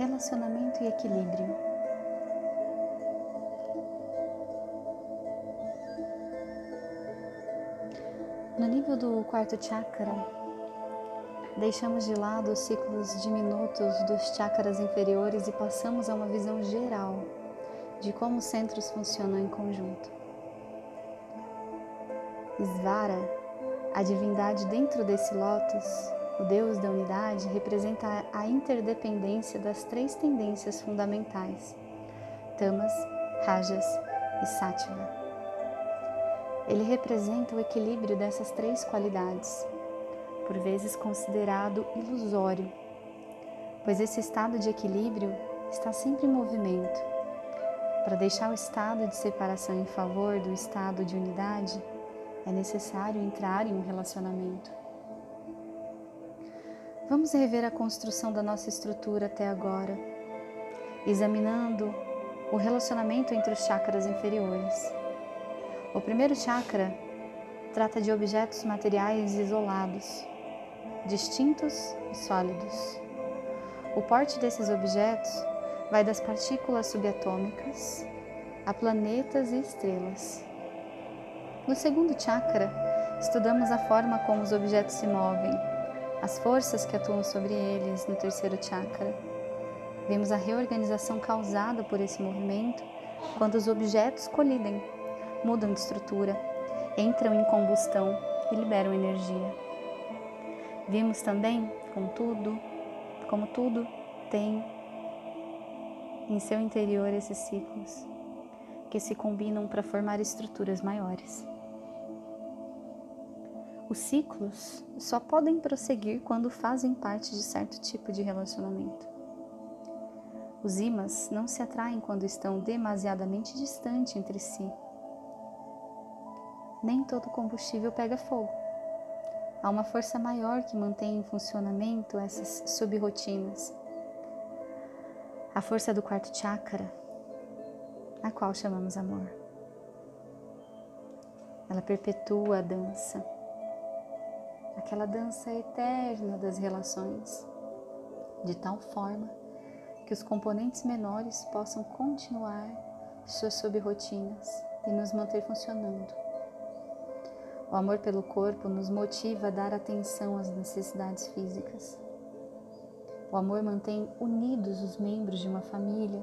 relacionamento e equilíbrio. No nível do quarto chakra, deixamos de lado os ciclos diminutos dos chakras inferiores e passamos a uma visão geral de como os centros funcionam em conjunto. Svara, a divindade dentro desse lótus, o Deus da unidade, representa a interdependência das três tendências fundamentais: Tamas, Rajas e Sattva. Ele representa o equilíbrio dessas três qualidades, por vezes considerado ilusório, pois esse estado de equilíbrio está sempre em movimento. Para deixar o estado de separação em favor do estado de unidade, é necessário entrar em um relacionamento. Vamos rever a construção da nossa estrutura até agora, examinando o relacionamento entre os chakras inferiores. O primeiro chakra trata de objetos materiais isolados, distintos e sólidos. O porte desses objetos vai das partículas subatômicas a planetas e estrelas. No segundo chakra, estudamos a forma como os objetos se movem, as forças que atuam sobre eles no terceiro chakra. Vemos a reorganização causada por esse movimento quando os objetos colidem, mudam de estrutura, entram em combustão e liberam energia. Vimos também, contudo, como tudo tem em seu interior esses ciclos que se combinam para formar estruturas maiores. Os ciclos só podem prosseguir quando fazem parte de certo tipo de relacionamento. Os ímãs não se atraem quando estão demasiadamente distantes entre si. Nem todo combustível pega fogo. Há uma força maior que mantém em funcionamento essas subrotinas. A força do quarto chakra, a qual chamamos amor. Ela perpetua a dança aquela dança eterna das relações, de tal forma que os componentes menores possam continuar suas subrotinas e nos manter funcionando. O amor pelo corpo nos motiva a dar atenção às necessidades físicas. O amor mantém unidos os membros de uma família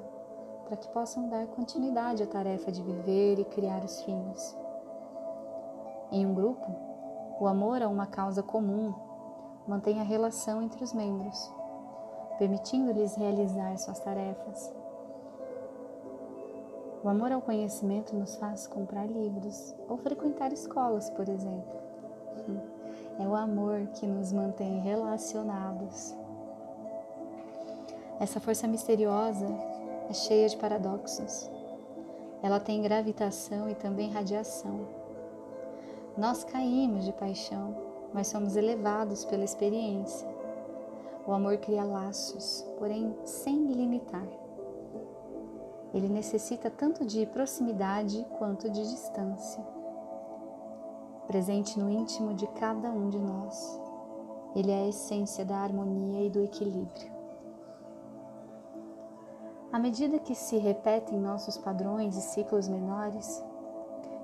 para que possam dar continuidade à tarefa de viver e criar os filhos. Em um grupo, o amor a uma causa comum mantém a relação entre os membros, permitindo-lhes realizar suas tarefas. O amor ao conhecimento nos faz comprar livros ou frequentar escolas, por exemplo. É o amor que nos mantém relacionados. Essa força misteriosa é cheia de paradoxos. Ela tem gravitação e também radiação. Nós caímos de paixão, mas somos elevados pela experiência. O amor cria laços, porém sem limitar. Ele necessita tanto de proximidade quanto de distância. Presente no íntimo de cada um de nós, ele é a essência da harmonia e do equilíbrio. À medida que se repetem nossos padrões e ciclos menores,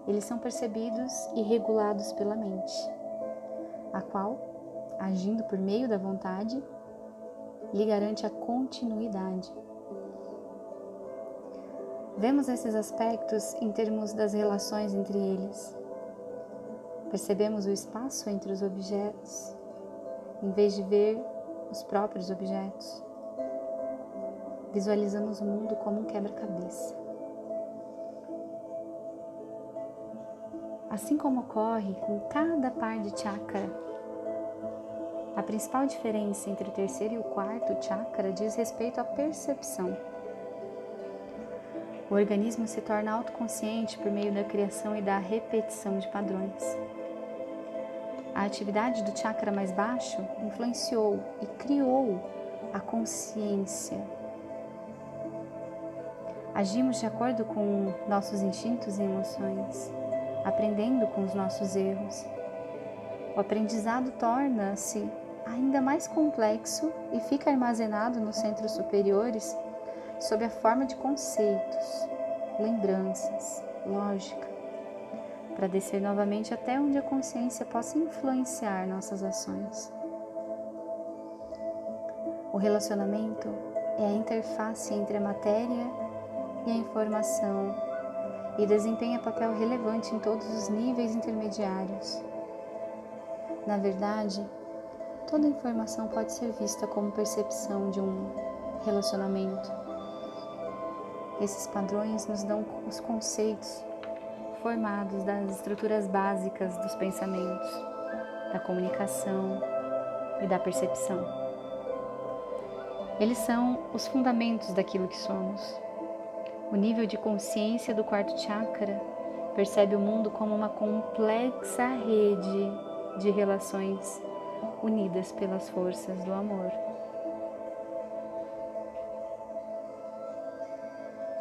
eles são percebidos e regulados pela mente, a qual, agindo por meio da vontade, lhe garante a continuidade. Vemos esses aspectos em termos das relações entre eles. Percebemos o espaço entre os objetos, em vez de ver os próprios objetos. Visualizamos o mundo como um quebra-cabeça. Assim como ocorre com cada par de chakra. A principal diferença entre o terceiro e o quarto chakra diz respeito à percepção. O organismo se torna autoconsciente por meio da criação e da repetição de padrões. A atividade do chakra mais baixo influenciou e criou a consciência. Agimos de acordo com nossos instintos e emoções aprendendo com os nossos erros. O aprendizado torna-se ainda mais complexo e fica armazenado nos centros superiores sob a forma de conceitos, lembranças, lógica, para descer novamente até onde a consciência possa influenciar nossas ações. O relacionamento é a interface entre a matéria e a informação e desempenha papel relevante em todos os níveis intermediários. Na verdade, toda informação pode ser vista como percepção de um relacionamento. Esses padrões nos dão os conceitos formados das estruturas básicas dos pensamentos, da comunicação e da percepção. Eles são os fundamentos daquilo que somos. O nível de consciência do quarto chakra percebe o mundo como uma complexa rede de relações unidas pelas forças do amor.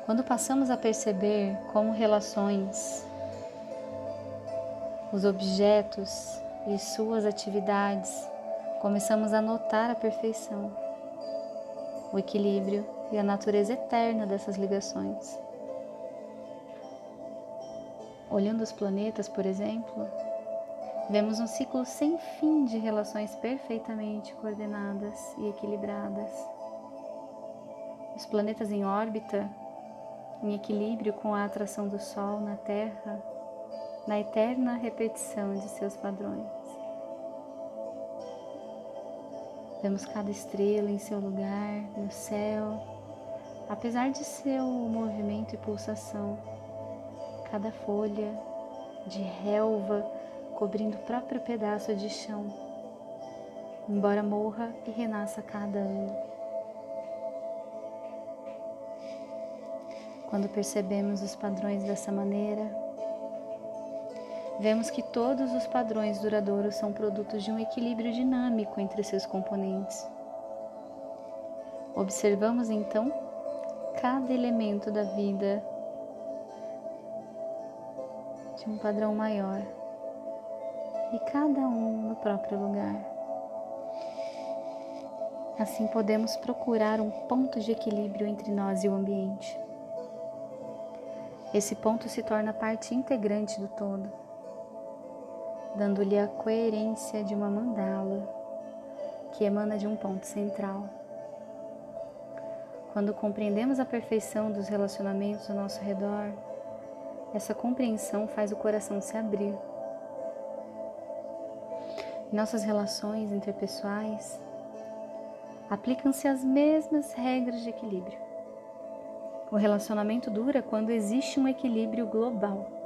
Quando passamos a perceber como relações, os objetos e suas atividades, começamos a notar a perfeição, o equilíbrio e a natureza eterna dessas ligações. Olhando os planetas, por exemplo, vemos um ciclo sem fim de relações perfeitamente coordenadas e equilibradas. Os planetas em órbita, em equilíbrio com a atração do Sol na Terra, na eterna repetição de seus padrões. Vemos cada estrela em seu lugar no céu, apesar de seu movimento e pulsação, cada folha de relva cobrindo o próprio pedaço de chão, embora morra e renasça cada ano. Quando percebemos os padrões dessa maneira, vemos que todos os padrões duradouros são produtos de um equilíbrio dinâmico entre seus componentes. Observamos então cada elemento da vida de um padrão maior e cada um no próprio lugar. Assim podemos procurar um ponto de equilíbrio entre nós e o ambiente. Esse ponto se torna parte integrante do todo, dando-lhe a coerência de uma mandala que emana de um ponto central. Quando compreendemos a perfeição dos relacionamentos ao nosso redor, essa compreensão faz o coração se abrir em nossas relações interpessoais, aplicam-se as mesmas regras de equilíbrio. O relacionamento dura quando existe um equilíbrio global.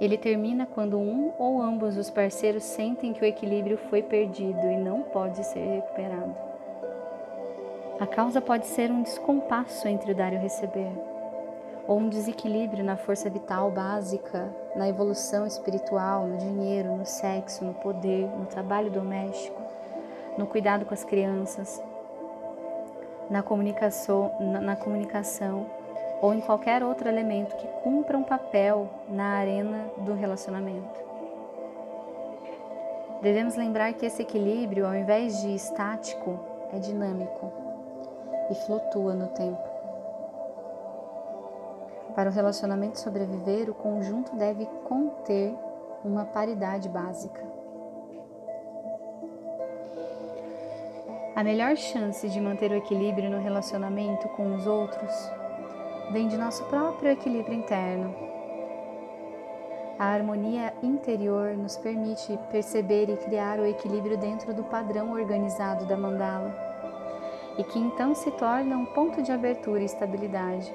Ele termina quando um ou ambos os parceiros sentem que o equilíbrio foi perdido e não pode ser recuperado. A causa pode ser um descompasso entre o dar e o receber ou um desequilíbrio na força vital básica, na evolução espiritual, no dinheiro, no sexo, no poder, no trabalho doméstico, no cuidado com as crianças, na comunicação, na, na comunicação ou em qualquer outro elemento que cumpra um papel na arena do relacionamento. Devemos lembrar que esse equilíbrio, ao invés de estático, é dinâmico e flutua no tempo. Para o relacionamento sobreviver, o conjunto deve conter uma paridade básica. A melhor chance de manter o equilíbrio no relacionamento com os outros vem de nosso próprio equilíbrio interno. A harmonia interior nos permite perceber e criar o equilíbrio dentro do padrão organizado da mandala, e que então se torna um ponto de abertura e estabilidade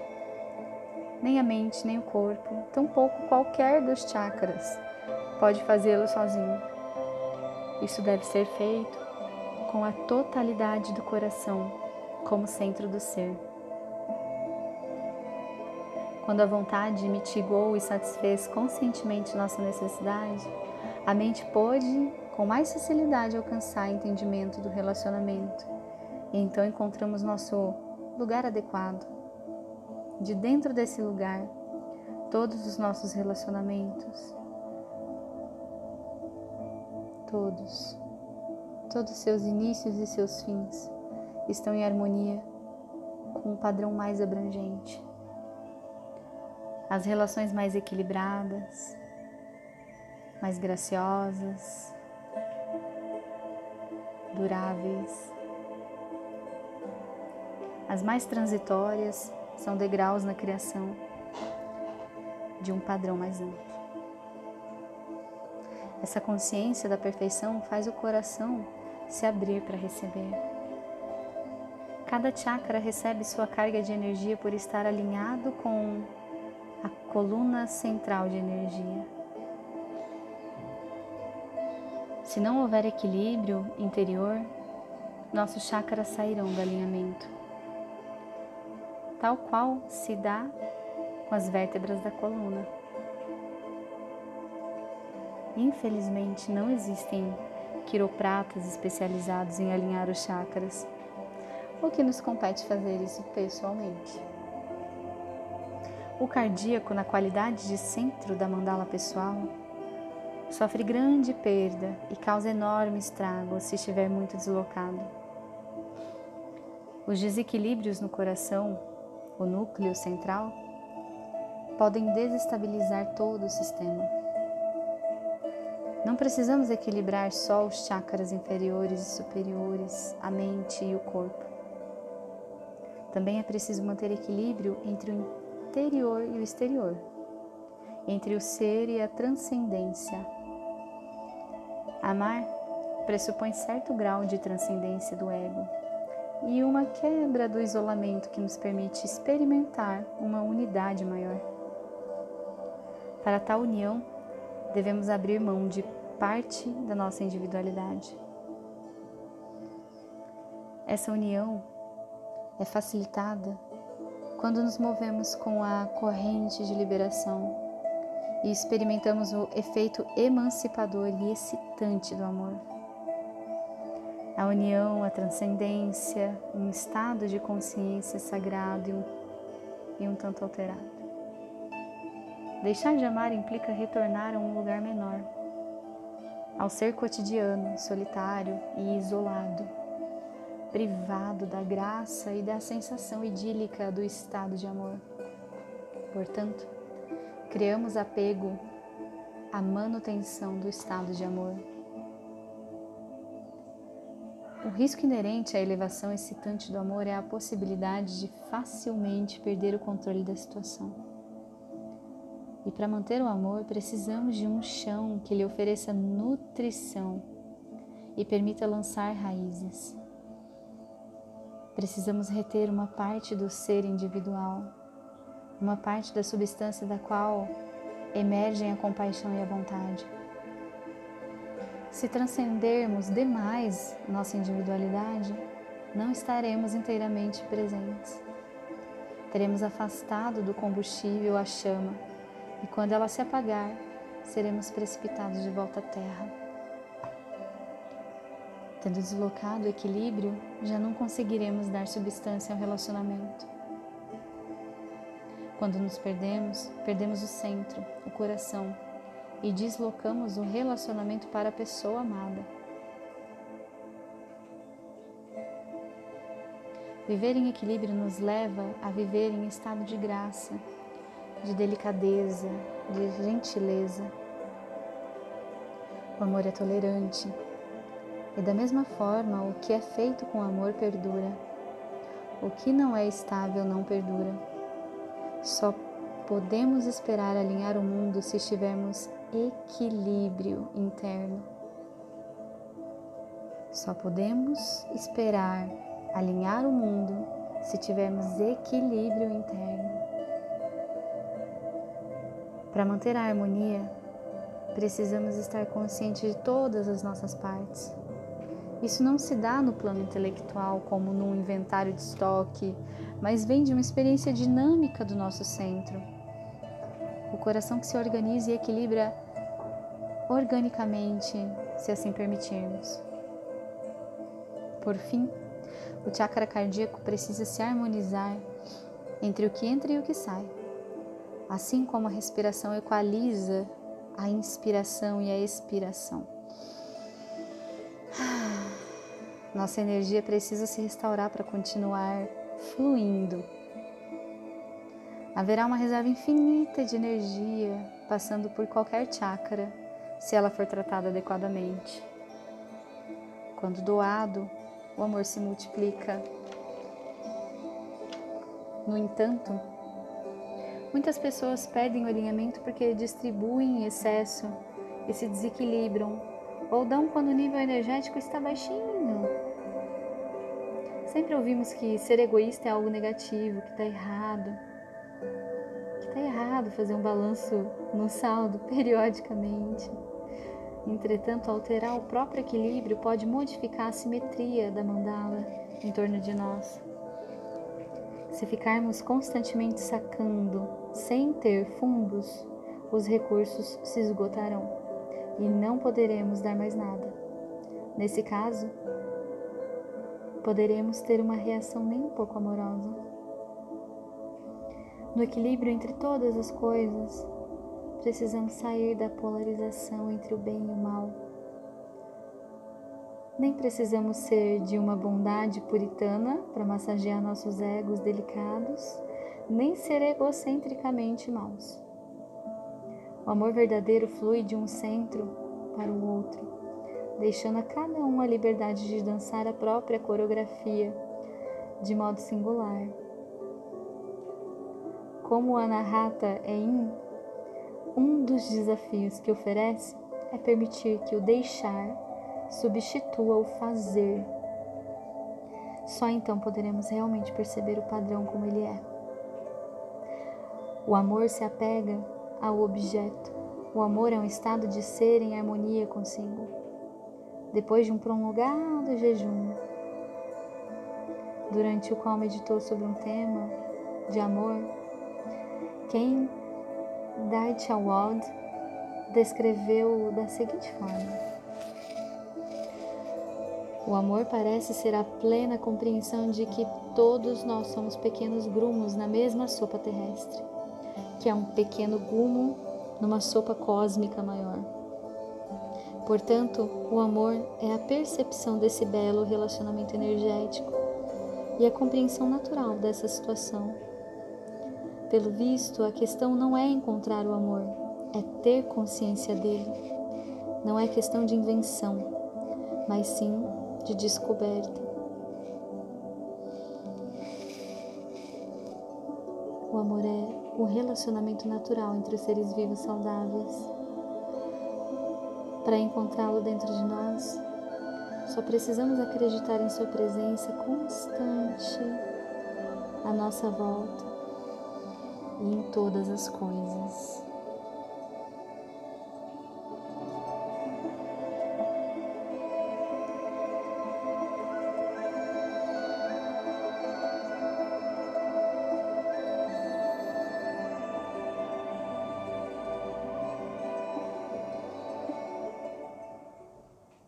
nem a mente, nem o corpo, tampouco qualquer dos chakras pode fazê-lo sozinho. Isso deve ser feito com a totalidade do coração como centro do ser. Quando a vontade mitigou e satisfez conscientemente nossa necessidade, a mente pôde com mais facilidade alcançar entendimento do relacionamento. E então encontramos nosso lugar adequado de dentro desse lugar todos os nossos relacionamentos, todos todos seus inícios e seus fins estão em harmonia com um padrão mais abrangente. As relações mais equilibradas, mais graciosas, duráveis. As mais transitórias são degraus na criação de um padrão mais amplo. Essa consciência da perfeição faz o coração se abrir para receber. Cada chakra recebe sua carga de energia por estar alinhado com a coluna central de energia. Se não houver equilíbrio interior, nossos chakras sairão do alinhamento, tal qual se dá com as vértebras da coluna. Infelizmente, não existem quiropratas especializados em alinhar os chakras, o que nos compete fazer isso pessoalmente. O cardíaco, na qualidade de centro da mandala pessoal, sofre grande perda e causa enorme estrago se estiver muito deslocado. Os desequilíbrios no coração, o núcleo central, podem desestabilizar todo o sistema. Não precisamos equilibrar só os chakras inferiores e superiores, a mente e o corpo. Também é preciso manter equilíbrio entre o interior e o exterior, entre o ser e a transcendência. Amar pressupõe certo grau de transcendência do ego e uma quebra do isolamento que nos permite experimentar uma unidade maior. Para tal união, devemos abrir mão de parte da nossa individualidade. Essa união é facilitada quando nos movemos com a corrente de liberação e experimentamos o efeito emancipador e excitante do amor. A união, a transcendência, um estado de consciência sagrado e um, e um tanto alterado. Deixar de amar implica retornar a um lugar menor, ao ser cotidiano, solitário e isolado, privado da graça e da sensação idílica do estado de amor. Portanto, criamos apego à manutenção do estado de amor. O risco inerente à elevação excitante do amor é a possibilidade de facilmente perder o controle da situação. E para manter o amor, precisamos de um chão que lhe ofereça nutrição e permita lançar raízes. Precisamos reter uma parte do ser individual, uma parte da substância da qual emergem a compaixão e a vontade. Se transcendermos demais nossa individualidade, não estaremos inteiramente presentes. Teremos afastado do combustível a chama e quando ela se apagar, seremos precipitados de volta à terra. Tendo deslocado o equilíbrio, já não conseguiremos dar substância ao relacionamento. Quando nos perdemos, perdemos o centro, o coração e deslocamos o relacionamento para a pessoa amada. Viver em equilíbrio nos leva a viver em estado de graça de delicadeza, de gentileza. O amor é tolerante. E da mesma forma, o que é feito com amor perdura. O que não é estável não perdura. Só podemos esperar alinhar o mundo se estivermos equilíbrio interno. Só podemos esperar alinhar o mundo se tivermos equilíbrio interno. Para manter a harmonia, precisamos estar conscientes de todas as nossas partes. Isso não se dá no plano intelectual, como num inventário de estoque, mas vem de uma experiência dinâmica do nosso centro. O coração que se organiza e equilibra organicamente, se assim permitirmos. Por fim, o chakra cardíaco precisa se harmonizar entre o que entra e o que sai assim como a respiração equaliza a inspiração e a expiração. Nossa energia precisa se restaurar para continuar fluindo. Haverá uma reserva infinita de energia passando por qualquer chakra, se ela for tratada adequadamente. Quando doado, o amor se multiplica. No entanto, muitas pessoas perdem o alinhamento porque distribuem em excesso e se desequilibram ou dão quando o nível energético está baixinho. Sempre ouvimos que ser egoísta é algo negativo, que está errado. Que está errado fazer um balanço no saldo periodicamente. Entretanto, alterar o próprio equilíbrio pode modificar a simetria da mandala em torno de nós. Se ficarmos constantemente sacando sem ter fundos, os recursos se esgotarão e não poderemos dar mais nada. Nesse caso, poderemos ter uma reação nem um pouco amorosa. No equilíbrio entre todas as coisas, precisamos sair da polarização entre o bem e o mal. Nem precisamos ser de uma bondade puritana para massagear nossos egos delicados, nem ser egocentricamente maus. O amor verdadeiro flui de um centro para o outro, deixando a cada um a liberdade de dançar a própria coreografia de modo singular. Como o Anahata é in, um dos desafios que oferece é permitir que o deixar substitua o fazer. Só então poderemos realmente perceber o padrão como ele é. O amor se apega ao objeto. O amor é um estado de ser em harmonia consigo. Depois de um prolongado jejum, durante o qual meditou sobre um tema de amor, Ken Daichawald descreveu da seguinte forma: O amor parece ser a plena compreensão de que todos nós somos pequenos grumos na mesma sopa terrestre que é um pequeno gumo numa sopa cósmica maior. Portanto, o amor é a percepção desse belo relacionamento energético e a compreensão natural dessa situação. Pelo visto, a questão não é encontrar o amor, é ter consciência dele. Não é questão de invenção, mas sim de descoberta. O amor é o relacionamento natural entre os seres vivos saudáveis. Para encontrá-lo dentro de nós, só precisamos acreditar em Sua presença constante à nossa volta e em todas as coisas.